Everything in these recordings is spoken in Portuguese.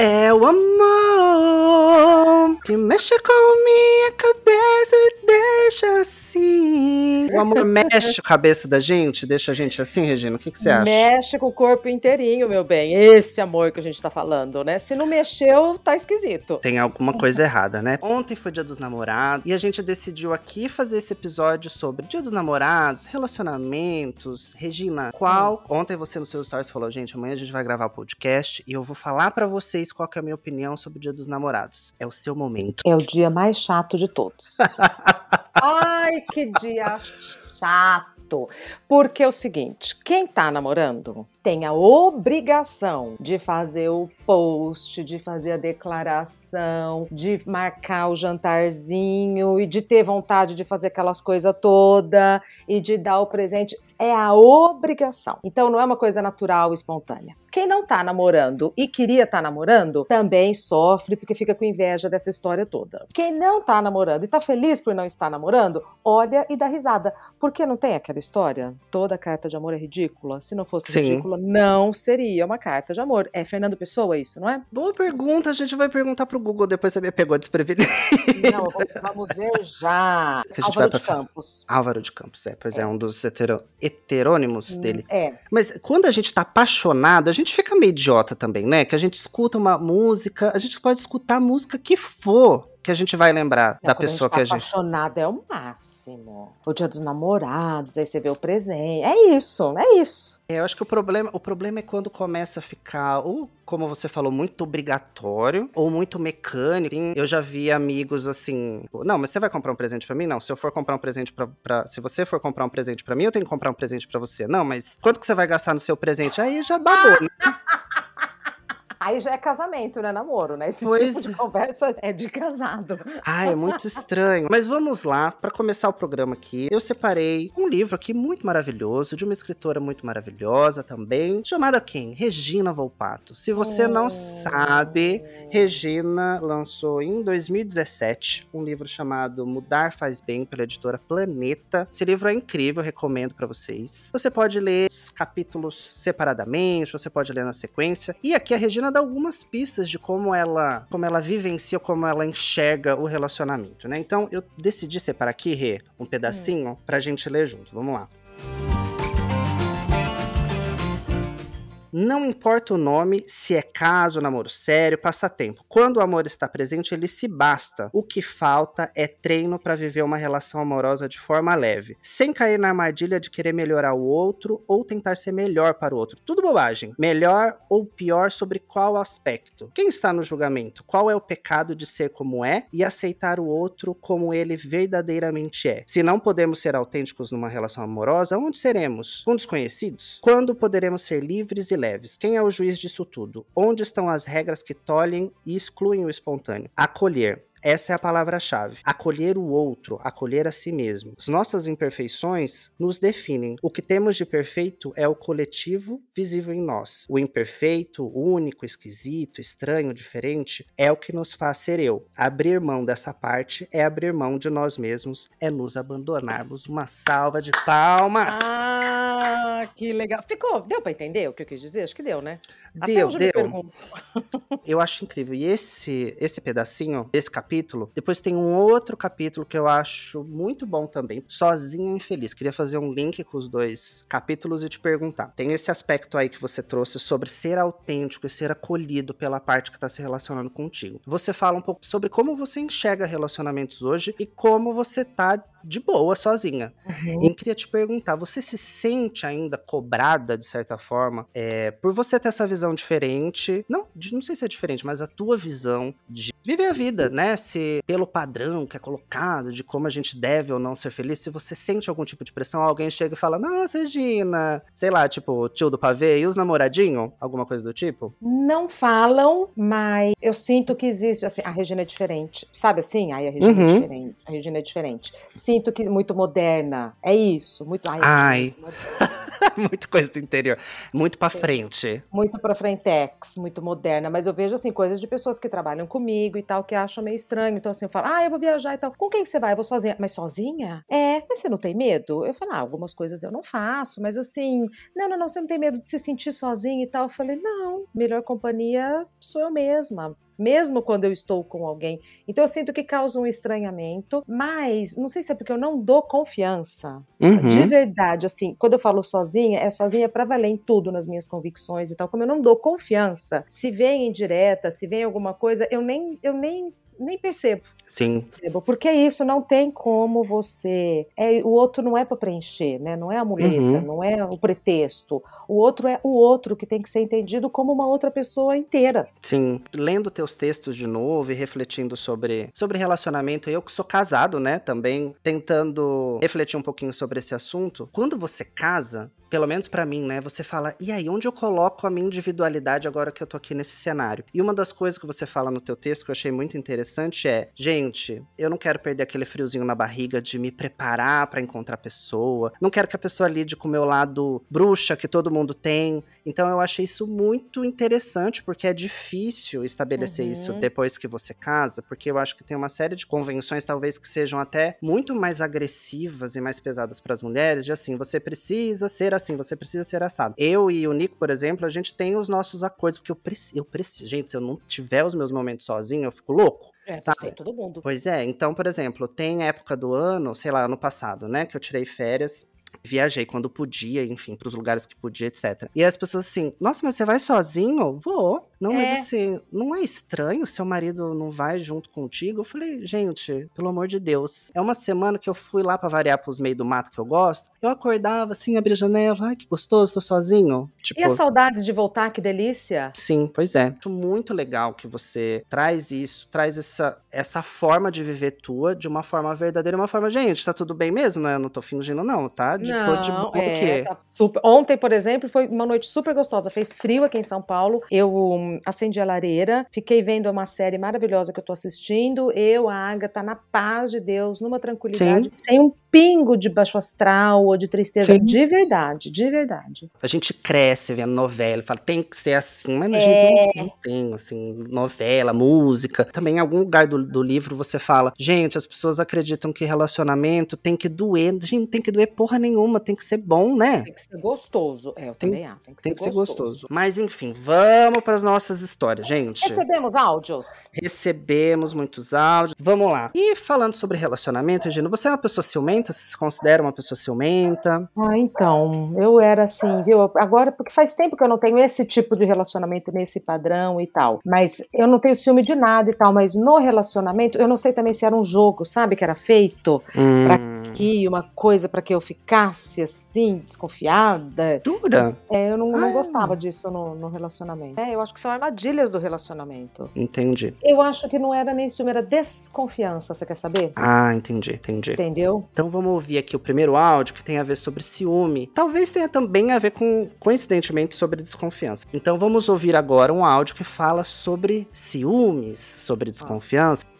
É o amor que mexe com minha cabeça e deixa assim. O amor mexe a cabeça da gente, deixa a gente assim, Regina? O que, que você acha? Mexe com o corpo inteirinho, meu bem. Esse amor que a gente tá falando, né? Se não mexeu, tá esquisito. Tem alguma coisa errada, né? Ontem foi dia dos namorados e a gente decidiu aqui fazer esse episódio sobre dia dos namorados, relacionamentos. Regina, qual. Ontem você no seu stories falou, gente, amanhã a gente vai gravar o podcast e eu vou falar para vocês qual é a minha opinião sobre o dia dos namorados. É o seu momento. É o dia mais chato de todos. Ai, que dia chato. Porque é o seguinte, quem tá namorando tem a obrigação de fazer o post, de fazer a declaração, de marcar o jantarzinho e de ter vontade de fazer aquelas coisas toda e de dar o presente. É a obrigação. Então não é uma coisa natural, espontânea. Quem não tá namorando e queria estar tá namorando também sofre porque fica com inveja dessa história toda. Quem não tá namorando e tá feliz por não estar namorando, olha e dá risada. Porque não tem aquela história? Toda carta de amor é ridícula. Se não fosse Sim. ridícula, não seria uma carta de amor. É Fernando Pessoa isso, não é? Boa pergunta, a gente vai perguntar pro Google, depois você me pegou desprevenido. Não, vamos ver já. Álvaro de Campos. Álvaro de Campos, é, pois é, é um dos hetero... heterônimos hum, dele. É. Mas quando a gente tá apaixonado, a gente fica meio idiota também, né? Que a gente escuta uma música, a gente pode escutar a música que for que a gente vai lembrar é, da pessoa a tá que a gente. apaixonada é o máximo. O dia dos namorados, aí você vê o presente. É isso, é isso. É, eu acho que o problema, o problema é quando começa a ficar, ou como você falou, muito obrigatório, ou muito mecânico. Eu já vi amigos assim, não, mas você vai comprar um presente para mim? Não, se eu for comprar um presente para se você for comprar um presente para mim, eu tenho que comprar um presente para você. Não, mas quanto que você vai gastar no seu presente? Aí já babou, né? Aí já é casamento, não é namoro, né? Esse pois... tipo de conversa é de casado. Ah, é muito estranho. Mas vamos lá, para começar o programa aqui, eu separei um livro aqui muito maravilhoso, de uma escritora muito maravilhosa também, chamada quem? Regina Volpato. Se você não hum. sabe, Regina lançou em 2017 um livro chamado Mudar Faz Bem, pela editora Planeta. Esse livro é incrível, recomendo para vocês. Você pode ler os capítulos separadamente, você pode ler na sequência. E aqui a Regina dá algumas pistas de como ela, como ela vivencia, como ela enxerga o relacionamento, né? Então eu decidi separar aqui, Rê, um pedacinho hum. pra gente ler junto. Vamos lá. Não importa o nome, se é caso, namoro sério, passatempo. Quando o amor está presente, ele se basta. O que falta é treino para viver uma relação amorosa de forma leve, sem cair na armadilha de querer melhorar o outro ou tentar ser melhor para o outro. Tudo bobagem. Melhor ou pior sobre qual aspecto? Quem está no julgamento? Qual é o pecado de ser como é e aceitar o outro como ele verdadeiramente é? Se não podemos ser autênticos numa relação amorosa, onde seremos? Com desconhecidos? Quando poderemos ser livres e leves. Quem é o juiz disso tudo? Onde estão as regras que tolhem e excluem o espontâneo? Acolher. Essa é a palavra-chave. Acolher o outro, acolher a si mesmo. As nossas imperfeições nos definem. O que temos de perfeito é o coletivo visível em nós. O imperfeito, único, esquisito, estranho, diferente, é o que nos faz ser eu. Abrir mão dessa parte é abrir mão de nós mesmos, é nos abandonarmos. Uma salva de palmas! Ah, que legal. Ficou? Deu para entender o que eu quis dizer? Acho que deu, né? Deu, deu. Eu acho incrível. E esse, esse pedacinho, esse capítulo, depois tem um outro capítulo que eu acho muito bom também, Sozinha Infeliz. Queria fazer um link com os dois capítulos e te perguntar. Tem esse aspecto aí que você trouxe sobre ser autêntico e ser acolhido pela parte que está se relacionando contigo. Você fala um pouco sobre como você enxerga relacionamentos hoje e como você tá de boa, sozinha. Uhum. E queria te perguntar, você se sente ainda cobrada, de certa forma, é, por você ter essa visão diferente. Não, não sei se é diferente, mas a tua visão de viver a vida, né? Se pelo padrão que é colocado de como a gente deve ou não ser feliz, se você sente algum tipo de pressão, alguém chega e fala: Nossa, Regina, sei lá, tipo, tio do pavê e os namoradinhos? Alguma coisa do tipo? Não falam, mas eu sinto que existe, assim, a Regina é diferente. Sabe assim? Aí a Regina é uhum. é diferente. A Regina é diferente. Se sinto que muito moderna. É isso, muito. Ai, Ai. muito coisa do interior, muito para frente. Muito para frentex, muito moderna, mas eu vejo assim coisas de pessoas que trabalham comigo e tal que acham meio estranho. Então assim, eu falo: "Ah, eu vou viajar e tal". Com quem você vai? Eu vou sozinha. Mas sozinha? É, mas você não tem medo? Eu falo: "Ah, algumas coisas eu não faço, mas assim, não, não, não, você não tem medo de se sentir sozinha e tal". Eu falei: "Não, melhor companhia sou eu mesma" mesmo quando eu estou com alguém. Então eu sinto que causa um estranhamento, mas não sei se é porque eu não dou confiança. Uhum. De verdade, assim, quando eu falo sozinha, é sozinha para valer em tudo nas minhas convicções e tal. Como eu não dou confiança, se vem indireta, se vem alguma coisa, eu nem eu nem nem percebo. Sim. Porque isso não tem como você. É, o outro não é para preencher, né? Não é a muleta, uhum. não é o pretexto. O outro é o outro que tem que ser entendido como uma outra pessoa inteira. Sim. Lendo teus textos de novo e refletindo sobre, sobre relacionamento, eu que sou casado, né? Também tentando refletir um pouquinho sobre esse assunto. Quando você casa, pelo menos para mim, né? Você fala, e aí, onde eu coloco a minha individualidade agora que eu tô aqui nesse cenário? E uma das coisas que você fala no teu texto que eu achei muito interessante é, gente, eu não quero perder aquele friozinho na barriga de me preparar para encontrar a pessoa. Não quero que a pessoa lide com o meu lado bruxa que todo mundo tem. Então eu achei isso muito interessante, porque é difícil estabelecer uhum. isso depois que você casa, porque eu acho que tem uma série de convenções, talvez que sejam até muito mais agressivas e mais pesadas para as mulheres, de assim, você precisa ser assim, você precisa ser assado. Eu e o Nico, por exemplo, a gente tem os nossos acordos, porque eu preciso, eu preciso, gente, se eu não tiver os meus momentos sozinho, eu fico louco. É, sabe? todo mundo. Pois é, então, por exemplo, tem época do ano, sei lá, ano passado, né, que eu tirei férias viajei quando podia, enfim, para os lugares que podia, etc. E as pessoas assim, nossa, mas você vai sozinho? Vou. Não, é. mas assim, não é estranho seu marido não vai junto contigo? Eu falei, gente, pelo amor de Deus. É uma semana que eu fui lá para variar pros meio do mato que eu gosto. Eu acordava assim, abria a janela, ai que gostoso, tô sozinho. Tipo, e as saudades de voltar, que delícia. Sim, pois é. Acho muito legal que você traz isso, traz essa, essa forma de viver tua de uma forma verdadeira, uma forma, gente, tá tudo bem mesmo, né? Eu não tô fingindo não, tá? De, não, tô de boa, é, tá super... Ontem, por exemplo, foi uma noite super gostosa. Fez frio aqui em São Paulo. Eu acendi a lareira, fiquei vendo uma série maravilhosa que eu tô assistindo. Eu, a Agatha, na paz de Deus, numa tranquilidade, Sim. sem um pingo de baixo astral ou de tristeza. Sim. De verdade, de verdade. A gente cresce vendo novela, fala, tem que ser assim, mas a gente não, não, tem, assim, novela, música. Também em algum lugar do, do livro você fala, gente, as pessoas acreditam que relacionamento tem que doer. Gente, tem que doer porra nenhuma, tem que ser bom, né? Tem que ser gostoso. É, eu tem, também acho. Tem que, tem ser, que gostoso. ser gostoso. Mas enfim, vamos para as nossas histórias, gente. Recebemos áudios? Recebemos muitos áudios. Vamos lá. E falando sobre relacionamento, Regina, você é uma pessoa ciumenta? Ciumenta? Você se considera uma pessoa ciumenta? Ah, então, eu era assim, viu? Agora, porque faz tempo que eu não tenho esse tipo de relacionamento nesse padrão e tal. Mas eu não tenho ciúme de nada e tal, mas no relacionamento, eu não sei também se era um jogo, sabe? Que era feito hum. pra que uma coisa para que eu ficasse assim, desconfiada. Jura? É, eu não, ah. não gostava disso no, no relacionamento. É, eu acho que são armadilhas do relacionamento. Entendi. Eu acho que não era nem ciúme, era desconfiança, você quer saber? Ah, entendi, entendi. Entendeu? Então vamos ouvir aqui o primeiro áudio que tem a ver sobre ciúme. Talvez tenha também a ver com, coincidentemente, sobre desconfiança. Então vamos ouvir agora um áudio que fala sobre ciúmes, sobre desconfiança. Ah.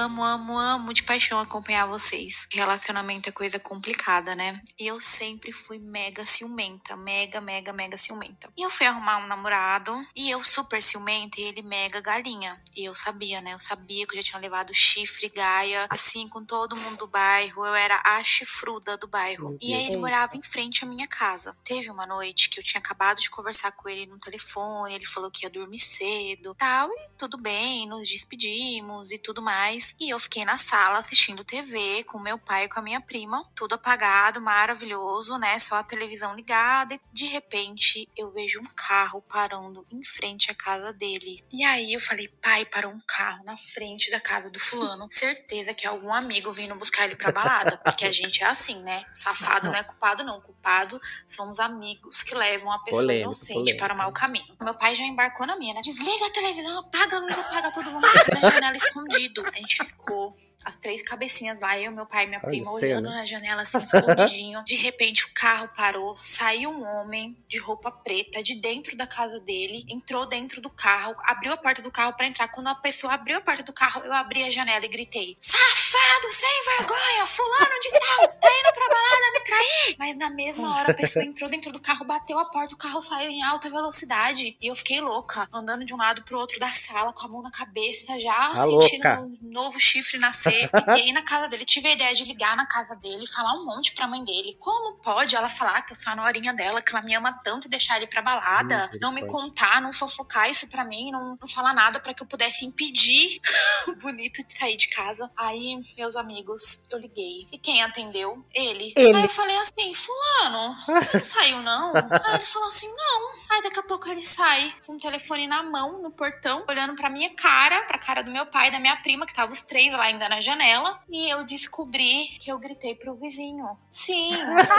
Amo, amo, amo de paixão acompanhar vocês. Relacionamento é coisa complicada, né? E eu sempre fui mega ciumenta, mega, mega, mega ciumenta. E eu fui arrumar um namorado e eu super ciumenta e ele mega galinha. E eu sabia, né? Eu sabia que eu já tinha levado chifre, gaia, assim, com todo mundo do bairro. Eu era a chifruda do bairro. E aí ele morava em frente à minha casa. Teve uma noite que eu tinha acabado de conversar com ele no telefone, ele falou que ia dormir cedo, tal, e tudo bem, nos despedimos e tudo mais. E eu fiquei na sala assistindo TV com meu pai e com a minha prima, tudo apagado, maravilhoso, né? Só a televisão ligada. E de repente eu vejo um carro parando em frente à casa dele. E aí eu falei, pai, parou um carro na frente da casa do fulano. Certeza que é algum amigo vindo buscar ele pra balada. Porque a gente é assim, né? Safado não é culpado, não. Culpado são os amigos que levam a pessoa polêmico, inocente polêmico. para o mau caminho. Meu pai já embarcou na minha, né? Desliga a televisão, apaga a luz, apaga vamos ficar na janela escondido. A gente ficou as três cabecinhas lá, eu, meu pai e minha Olha prima, olhando na janela assim, escondidinho. De repente o carro parou, saiu um homem de roupa preta de dentro da casa dele, entrou dentro do carro, abriu a porta do carro pra entrar. Quando a pessoa abriu a porta do carro, eu abri a janela e gritei: Safado, sem vergonha, fulano de tal, tá indo pra balada me trair. Mas na mesma hora a pessoa entrou dentro do carro, bateu a porta, o carro saiu em alta velocidade. E eu fiquei louca, andando de um lado pro outro da sala, com a mão na cabeça, já Tá sentindo louca. um novo chifre nascer. Liguei na casa dele, tive a ideia de ligar na casa dele, falar um monte pra mãe dele. Como pode ela falar que eu sou a norinha dela, que ela me ama tanto e deixar ele pra balada? Não me Misericórdia. contar, não fofocar isso pra mim, não, não falar nada pra que eu pudesse impedir o bonito de sair de casa. Aí, meus amigos, eu liguei. E quem atendeu? Ele. Ele. Aí eu falei assim, fulano, você não saiu não? Aí ele falou assim, não. Aí daqui a pouco ele sai com o telefone na mão, no portão, olhando pra minha cara, pra cara do meu pai e da minha prima, que tava os três lá ainda na janela. E eu descobri que eu gritei pro vizinho. Sim,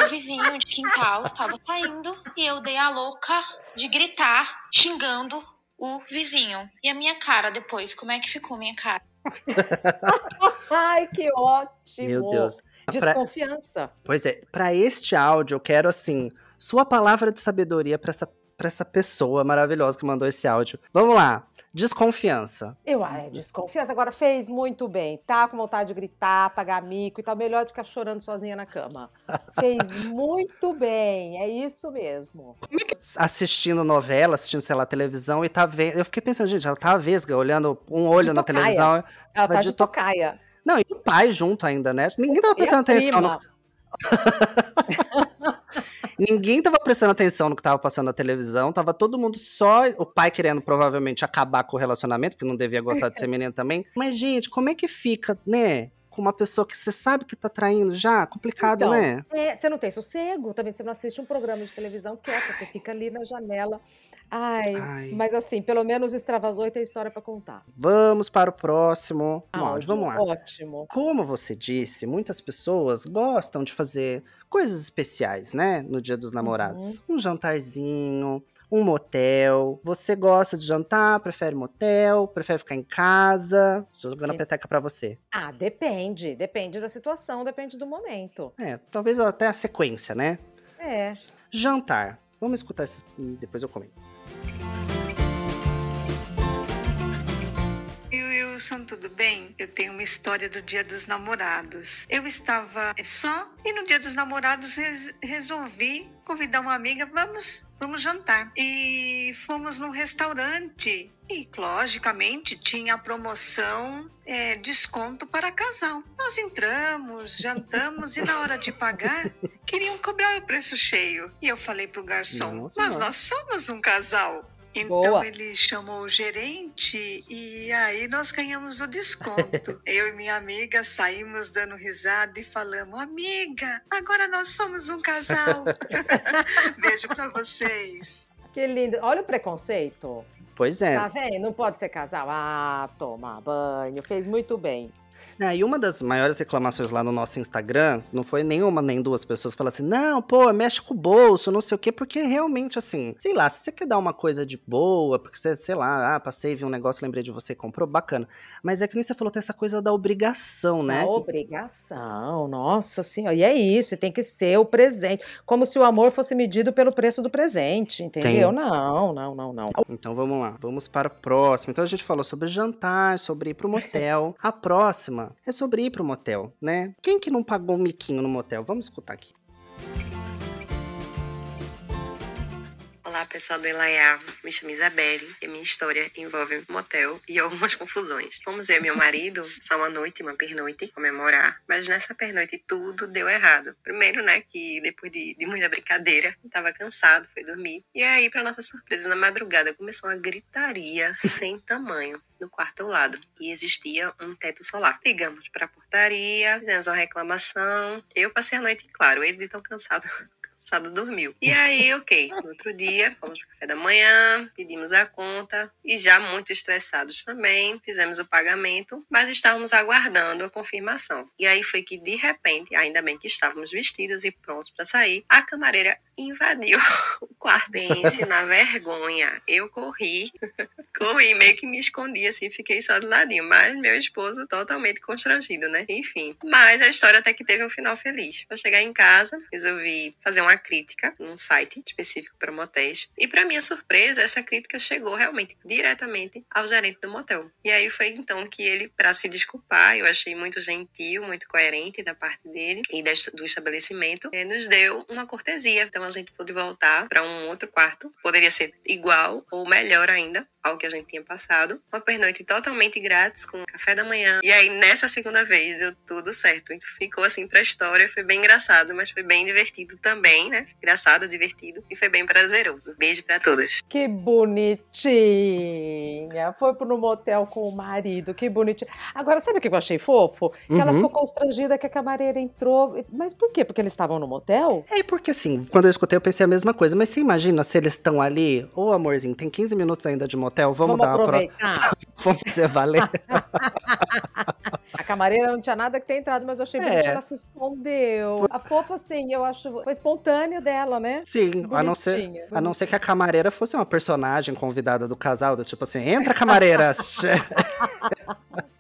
o vizinho de quintal estava saindo. E eu dei a louca de gritar, xingando o vizinho. E a minha cara depois, como é que ficou minha cara? Ai, que ótimo. Meu Deus. Pra- Desconfiança. Pois é, pra este áudio eu quero assim, sua palavra de sabedoria pra essa, pra essa pessoa maravilhosa que mandou esse áudio. Vamos lá. Desconfiança. Eu, ah, é desconfiança. Agora fez muito bem. Tá com vontade de gritar, pagar mico e tal. Melhor do que ficar chorando sozinha na cama. Fez muito bem. É isso mesmo. Assistindo novela, assistindo, sei lá, televisão e tá vendo. Eu fiquei pensando, gente, ela tá vesga, olhando um olho De na tocaia. televisão. Ela tá de de tocaia. Não, e o pai junto ainda, né? Ninguém tava E a prestando atenção no que... Ninguém tava prestando atenção no que tava passando na televisão, tava todo mundo só. O pai querendo provavelmente acabar com o relacionamento, porque não devia gostar de ser menino também. Mas, gente, como é que fica, né? Com uma pessoa que você sabe que tá traindo já? Complicado, Então, né? É, você não tem sossego, também você não assiste um programa de televisão quieta, você fica ali na janela. Ai, Ai. mas assim, pelo menos extravasou e tem história pra contar. Vamos para o próximo áudio. Vamos lá. Ótimo. Como você disse, muitas pessoas gostam de fazer coisas especiais, né? No Dia dos Namorados. Um jantarzinho, um motel. Você gosta de jantar? Prefere motel? Prefere ficar em casa? Estou jogando a peteca pra você. Ah, depende. Depende da situação, depende do momento. É, talvez até a sequência, né? É. Jantar. Vamos escutar isso e depois eu comento. Wilson, tudo bem? Eu tenho uma história do Dia dos Namorados. Eu estava só e no Dia dos Namorados res- resolvi convidar uma amiga, vamos, vamos jantar. E fomos num restaurante e, logicamente, tinha a promoção é, desconto para casal. Nós entramos, jantamos e na hora de pagar queriam cobrar o preço cheio. E eu falei pro garçom, Nossa, mas nós somos um casal. Então Boa. ele chamou o gerente e aí nós ganhamos o desconto. Eu e minha amiga saímos dando risada e falamos: Amiga, agora nós somos um casal. Beijo pra vocês. Que lindo. Olha o preconceito. Pois é. Tá vendo? Não pode ser casal. Ah, tomar banho. Fez muito bem. É, e uma das maiores reclamações lá no nosso Instagram, não foi nenhuma nem duas pessoas falando assim, não, pô, mexe com o bolso, não sei o quê, porque realmente, assim, sei lá, se você quer dar uma coisa de boa, porque você, sei lá, ah, passei, vi um negócio, lembrei de você, comprou, bacana. Mas é que nem você falou, tem essa coisa da obrigação, né? A obrigação, nossa senhora. E é isso, tem que ser o presente. Como se o amor fosse medido pelo preço do presente, entendeu? Não, não, não, não. Então vamos lá, vamos para o próximo. Então a gente falou sobre jantar, sobre ir pro motel. a próxima é sobre ir pro motel, né? Quem que não pagou um miquinho no motel? Vamos escutar aqui. Olá, pessoal do Elaiá. Me chamo Isabelle e a minha história envolve motel e algumas confusões. Fomos eu e meu marido só uma noite, uma pernoite, comemorar, mas nessa pernoite tudo deu errado. Primeiro, né, que depois de, de muita brincadeira, eu tava cansado, foi dormir. E aí, pra nossa surpresa, na madrugada começou uma gritaria sem tamanho no quarto ao lado e existia um teto solar. Ligamos pra portaria, fizemos uma reclamação. Eu passei a noite, claro, ele de tão cansado Sado dormiu. E aí, ok. No outro dia, fomos pro café da manhã, pedimos a conta e já muito estressados também, fizemos o pagamento, mas estávamos aguardando a confirmação. E aí foi que, de repente, ainda bem que estávamos vestidas e prontos para sair, a camareira invadiu o quarto. Pense na vergonha. Eu corri, corri, meio que me escondi assim, fiquei só do ladinho. Mas meu esposo totalmente constrangido, né? Enfim. Mas a história até que teve um final feliz. Para chegar em casa, resolvi fazer uma crítica num site específico para motéis. E para minha surpresa, essa crítica chegou realmente diretamente ao gerente do motel. E aí foi então que ele, para se desculpar, eu achei muito gentil, muito coerente da parte dele e do estabelecimento, eh, nos deu uma cortesia. Então a gente pôde voltar para um outro quarto. Poderia ser igual ou melhor ainda ao que a gente tinha passado. Uma pernoite totalmente grátis, com café da manhã. E aí, nessa segunda vez, deu tudo certo. Ficou assim pra história, foi bem engraçado, mas foi bem divertido também, né? Engraçado, divertido e foi bem prazeroso. Beijo para todos. Que bonitinha! Foi pro motel com o marido, que bonitinho. Agora, sabe o que eu achei fofo? Que Uhum. ela ficou constrangida que a camareira entrou. Mas por quê? Porque eles estavam no motel? É porque assim, quando eu escutei, eu pensei a mesma coisa. Mas você imagina se eles estão ali, ô amorzinho, tem 15 minutos ainda de motel, vamos, dar uma pro... aproveitar. Vamos fazer valer. A camareira não tinha nada que ter entrado, mas eu achei É. bonitinha, ela se escondeu. A fofa, assim, eu acho. Foi espontâneo dela, né? Sim, a não, ser, a não ser que a camareira fosse uma personagem convidada do casal, do tipo assim, entra camareira.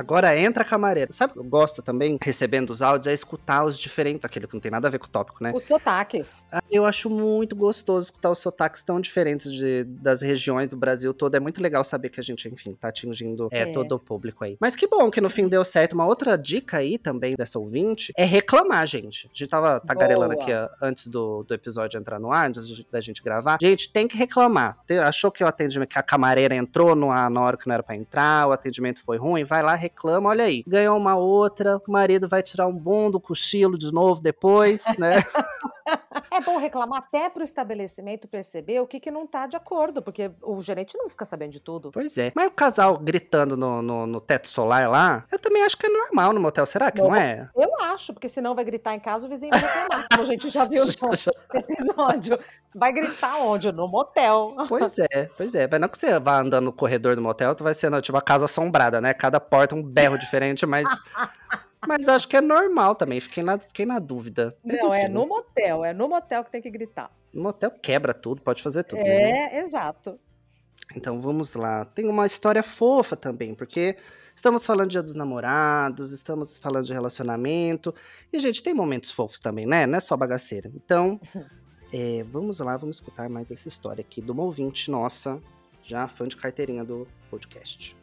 Agora entra camareira. Sabe o que eu gosto também, recebendo os áudios, é escutar os diferentes, aquele que não tem nada a ver com o tópico, né? Os sotaques. Ah, Eu acho muito gostoso escutar os sotaques tão diferentes de- das regiões do Brasil todo. É muito legal saber que a gente, enfim, tá atingindo é, É. todo o público aí. Mas que bom que no fim deu certo. Uma outra dica aí também dessa ouvinte é reclamar, gente. A gente tava tagarelando Boa. aqui ó, antes do, do episódio entrar no ar, antes da gente gravar. Gente, tem que reclamar. Achou que o atendimento, que a camareira entrou no, na hora que não era pra entrar, o atendimento foi ruim, vai lá, reclama, olha aí. Ganhou uma outra, o marido vai tirar um bom do cochilo de novo depois, né? É bom reclamar até pro estabelecimento perceber o que, que não tá de acordo, porque o gerente não fica sabendo de tudo. Pois é. Mas o casal gritando no, no, no teto solar lá, eu também acho que é normal no motel. Será que não, Não. é? Eu acho, porque senão vai gritar em casa, o vizinho vai reclamar, como a gente já viu no episódio. Vai gritar onde? No motel. Pois é, pois é. Mas não que você vá andando no corredor do motel, tu vai sendo tipo a casa assombrada, né? Cada porta um berro diferente, mas. Mas acho que é normal também. Fiquei na, fiquei na dúvida. Mas, Não, é enfim, no motel, é no motel que tem que gritar. no motel quebra tudo, pode fazer tudo. né? É, exato. Então vamos lá. Tem uma história fofa também, porque estamos falando de dia dos namorados, estamos falando de relacionamento. E, gente, tem momentos fofos também, né? Não é só bagaceira. Então, é, vamos lá, vamos escutar mais essa história aqui de uma ouvinte nossa, já fã de carteirinha do podcast.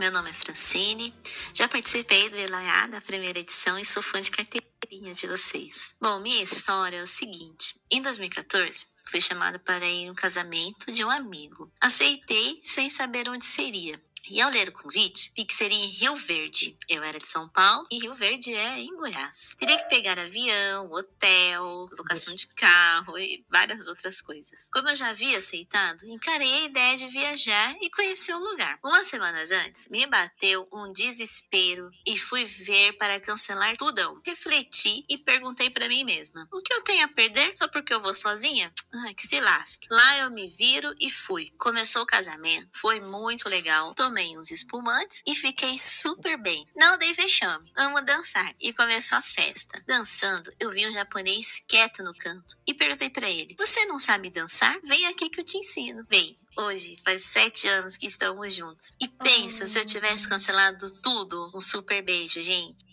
Meu nome é Francine, já participei do Elaiá da primeira edição e sou fã de carteirinha de vocês. Bom, minha história é o seguinte: em 2014, fui chamada para ir um casamento de um amigo. Aceitei sem saber onde seria. E ao ler o convite, vi que seria em Rio Verde. Eu era de São Paulo e Rio Verde é em Goiás. Teria que pegar avião, hotel, locação de carro e várias outras coisas. Como eu já havia aceitado, encarei a ideia de viajar e conhecer o lugar. Umas semanas antes, me bateu um desespero e fui ver para cancelar tudão. Refleti e perguntei para mim mesma: o que eu tenho a perder só porque eu vou sozinha? Ai, que se lasque. Lá eu me viro e fui. Começou o casamento, foi muito legal. Tomei uns espumantes e fiquei super bem. Não dei vexame. Amo dançar. E começou a festa. Dançando, eu vi um japonês quieto no canto e perguntei para ele: Você não sabe dançar? Vem aqui que eu te ensino. Vem. Hoje faz sete anos que estamos juntos. E pensa se eu tivesse cancelado tudo. Um super beijo, gente.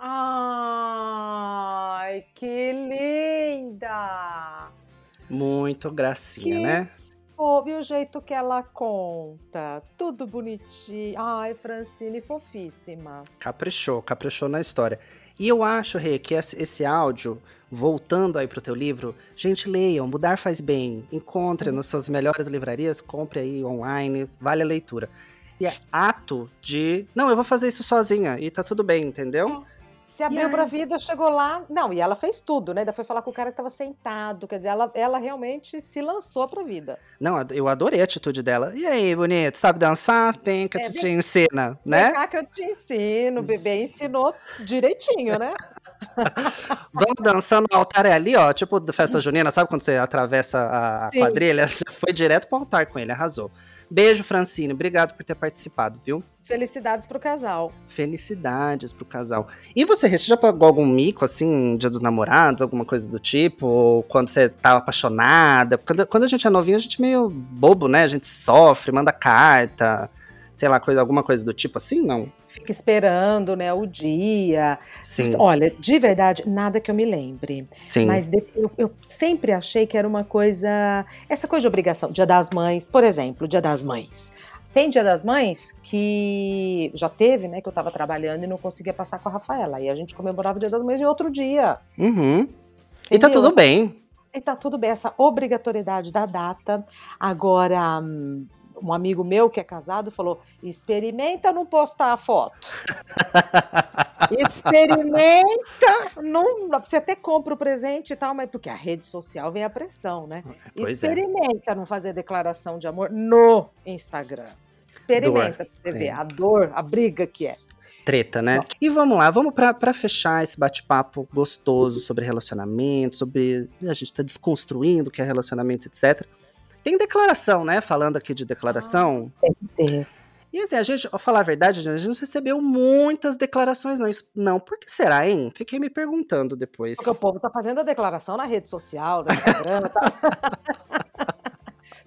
Ai, que linda! Muito gracinha, Que né? Ouve o jeito que ela conta. Tudo bonitinho. Ai, Francine, fofíssima. Caprichou, caprichou na história. E eu acho, Rê, que esse esse áudio, voltando aí pro teu livro, gente, leiam, Mudar Faz Bem, encontre nas suas melhores livrarias, compre aí online, vale a leitura. E é ato de, não, eu vou fazer isso sozinha, e tá tudo bem, entendeu? Se abriu pra vida, chegou lá. Não, e ela fez tudo, né? Ainda foi falar com o cara que tava sentado. Quer dizer, ela, ela realmente se lançou pra vida. Não, eu adorei a atitude dela. E aí, bonito, sabe dançar? Vem que eu É, te, vem- te ensina, Vem né? cá que eu te ensino, o bebê ensinou direitinho, né? Vamos dançando no altar é ali, ó. Tipo da festa junina, sabe quando você atravessa a, Sim. quadrilha? Já foi direto pro altar com ele, arrasou. Beijo, Francine. Obrigado por ter participado, viu? Felicidades pro casal. Felicidades pro casal. E você, você já pagou algum mico, assim, dia dos namorados, alguma coisa do tipo? Ou quando você tava apaixonada? Quando, quando a gente é novinho, a gente é meio bobo, né? A gente sofre, manda carta, sei lá, coisa, alguma coisa do tipo assim, não? Fica esperando, né, o dia. Sim, Olha, de verdade, nada que eu me lembre. sim. Mas eu, eu sempre achei que era uma coisa. Essa coisa de obrigação. Dia das Mães, por exemplo, Dia das Mães. Tem Dia das Mães que já teve, né? Que eu tava trabalhando e não conseguia passar com a Rafaela. E a gente comemorava o Dia das Mães em outro dia. Uhum. E tá entendeu? tudo bem. E tá tudo bem, essa obrigatoriedade da data. Agora, hum, um amigo meu que é casado falou: experimenta não postar a foto. Experimenta, não, você até compra o presente e tal, mas porque a rede social vem a pressão, né? Pois é. Experimenta não fazer declaração de amor no Instagram. Experimenta pra você é. ver a dor, a briga que é. Treta, né? E vamos lá, vamos pra fechar esse bate-papo gostoso sobre relacionamento, sobre. A gente tá desconstruindo o que é relacionamento, etc. Tem declaração, né? Falando aqui de declaração. É. E assim, a gente, ó, falar a verdade, a gente não recebeu muitas declarações, não. Não, por que será, hein? Fiquei me perguntando depois. Porque o povo tá fazendo a declaração na rede social, no Instagram, tá?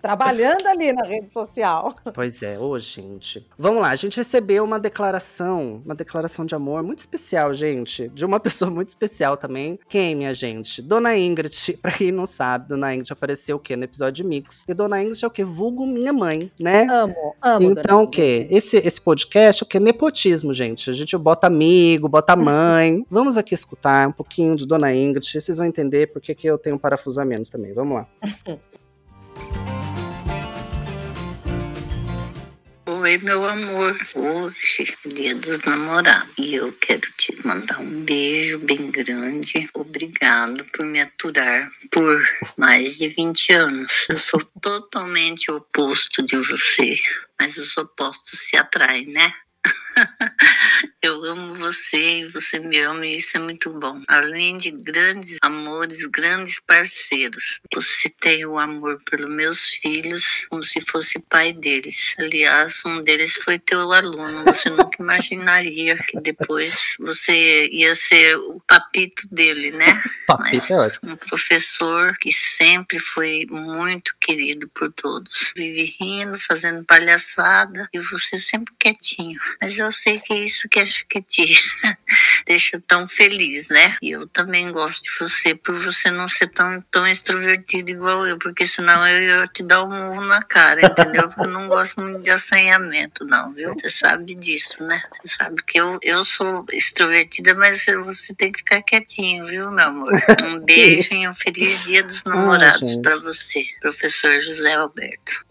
Trabalhando ali na rede social. Pois é, ô gente. Vamos lá, a gente recebeu uma declaração, uma declaração de amor muito especial, gente, de uma pessoa muito especial também. Quem, minha gente? Dona Ingrid. Pra quem não sabe, Dona Ingrid apareceu o quê? No episódio de Mix. E Dona Ingrid é o quê? Vulgo minha mãe, né? Amo, amo. Então, o quê? Esse, esse podcast é o quê? Nepotismo, gente. A gente bota amigo, bota mãe. Vamos aqui escutar um pouquinho de Dona Ingrid. Vocês vão entender por que eu tenho um parafuso a menos também. Vamos lá. Oi, meu amor. Hoje dia dos namorados e eu quero te mandar um beijo bem grande. Obrigado por me aturar por mais de 20 anos. Eu sou totalmente oposto de você, mas os opostos se atraem, né? Eu amo você e você me ama e isso é muito bom. Além de grandes amores, grandes parceiros. Você tem o amor pelos meus filhos como se fosse pai deles. Aliás, um deles foi teu aluno. Você nunca imaginaria que depois você ia ser o papito dele, né? Mas Papito é ótimo. um professor que sempre foi muito querido por todos. Vive rindo, fazendo palhaçada e você sempre quietinho. Mas eu sei que é isso que acho que te deixa tão feliz, né? E eu também gosto de você por você não ser tão, tão extrovertido igual eu, porque senão eu ia te dar um murro na cara, entendeu? Porque eu não gosto muito de assanhamento, não, viu? Você sabe disso, né? Você sabe que eu, eu sou extrovertida, mas você tem que ficar quietinho, viu, meu amor? Um beijo e um feliz dia dos namorados gente. pra você, professor José Alberto.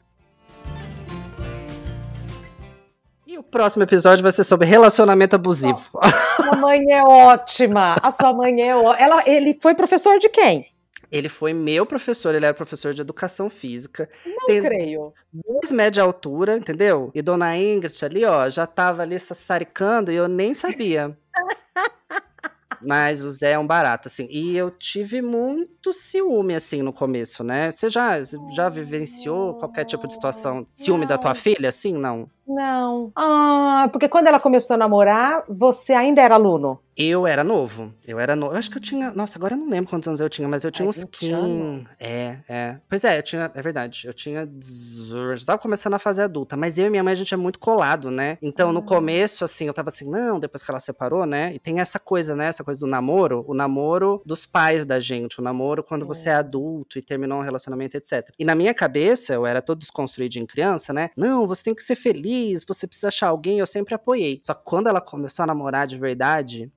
O próximo episódio vai ser sobre relacionamento abusivo. Sua mãe é ótima. A sua mãe é ótima. Ela, ele foi professor de quem? Ele foi meu professor, ele era professor de educação física. Não Tem creio. dois de altura, entendeu? E Dona Ingrid ali, ó, já tava ali sassaricando e eu nem sabia. Mas o Zé é um barato, assim. E eu tive muito ciúme, assim, no começo, né? Você já, já vivenciou qualquer tipo de situação? Ciúme da tua Não. filha, assim? Não. Não. Ah, porque quando ela começou a namorar, você ainda era aluno. Eu era novo. Eu era novo. Eu acho que eu tinha. Nossa, agora eu não lembro quantos anos eu tinha, mas eu tinha Ai, uns 20 15. anos. É, é. Pois é, eu tinha. É verdade. Eu tinha. 18, Já tava começando a fase adulta. Mas eu e minha mãe, a gente é muito colado, né? Então, no Ah. começo, assim, eu tava assim, não, depois que ela separou, né? E tem essa coisa, né? Essa coisa do namoro. O namoro dos pais da gente. O namoro quando você é adulto e terminou um relacionamento, etc. E na minha cabeça, eu era todo desconstruído em criança, né? Não, você tem que ser feliz, você precisa achar alguém. Eu sempre apoiei. Só que quando ela começou a namorar de verdade.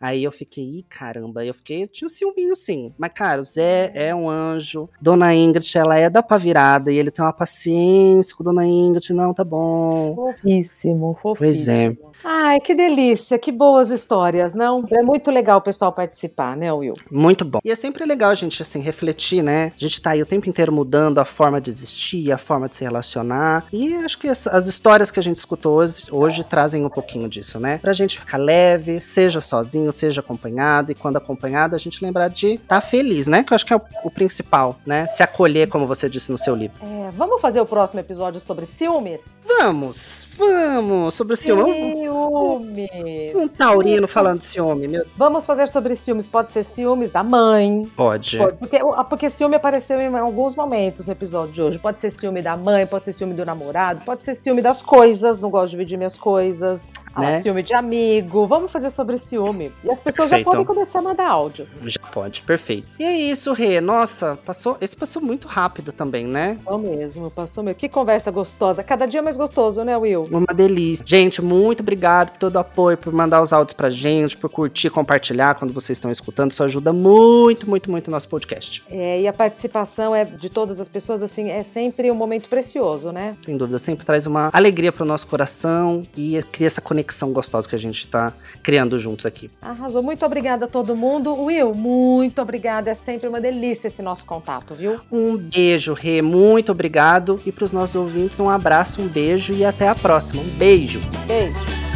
Aí eu fiquei, ih, caramba, eu fiquei, eu tinha um ciúminho sim. Mas, cara, o Zé é um anjo. Dona Ingrid, ela é da pá virada e ele tem uma paciência com Dona Ingrid. Não, tá bom. Fofíssimo, fofíssimo. Pois é. Ai, que delícia, que boas histórias, não? É muito legal o pessoal participar, né, Will? Muito bom. E é sempre legal a gente, assim, refletir, né? A gente tá aí o tempo inteiro mudando a forma de existir, a forma de se relacionar. E acho que as, as histórias que a gente escutou hoje, hoje trazem um pouquinho disso, né? Pra gente ficar leve, seja sozinho, seja acompanhado. E quando acompanhado, a gente lembrar de estar tá feliz, né? Que eu acho que é o, o, principal, né? Se acolher, como você disse no seu livro. É, vamos fazer o próximo episódio sobre ciúmes? Vamos, vamos, sobre ciúmes. Ciúmes. Um taurino falando ciúme, meu. Vamos fazer sobre ciúmes. Pode ser ciúmes da mãe. Pode. Pode porque, porque ciúme apareceu em alguns momentos no episódio de hoje. Pode ser ciúme da mãe, pode ser ciúme do namorado, pode ser ciúme das coisas, não gosto de dividir minhas coisas. Ah, né? ciúme de amigo. Vamos fazer sobre ciúme. E as pessoas perfeito. já podem começar a mandar áudio. Já pode, perfeito. E é isso, Rê. Nossa, passou. Esse passou muito rápido também, né? Passou mesmo, passou mesmo. Que conversa gostosa. Cada dia mais gostoso, né, Will? Uma delícia. Gente, muito obrigado por todo o apoio, por mandar os áudios pra gente, por curtir, compartilhar quando vocês estão escutando. Isso ajuda muito, muito, muito o nosso podcast. É, e a participação é de todas as pessoas, assim, é sempre um momento precioso, né? Sem dúvida, sempre traz uma alegria pro nosso coração e cria essa conexão gostosa que a gente tá criando juntos aqui. Arrasou. Muito obrigada a todo mundo. Will, muito obrigada. É sempre uma delícia esse nosso contato, viu? Um beijo, Rê. Muito obrigado. E pros nossos ouvintes, um abraço, um beijo e até a próxima. Um beijo. Beijo.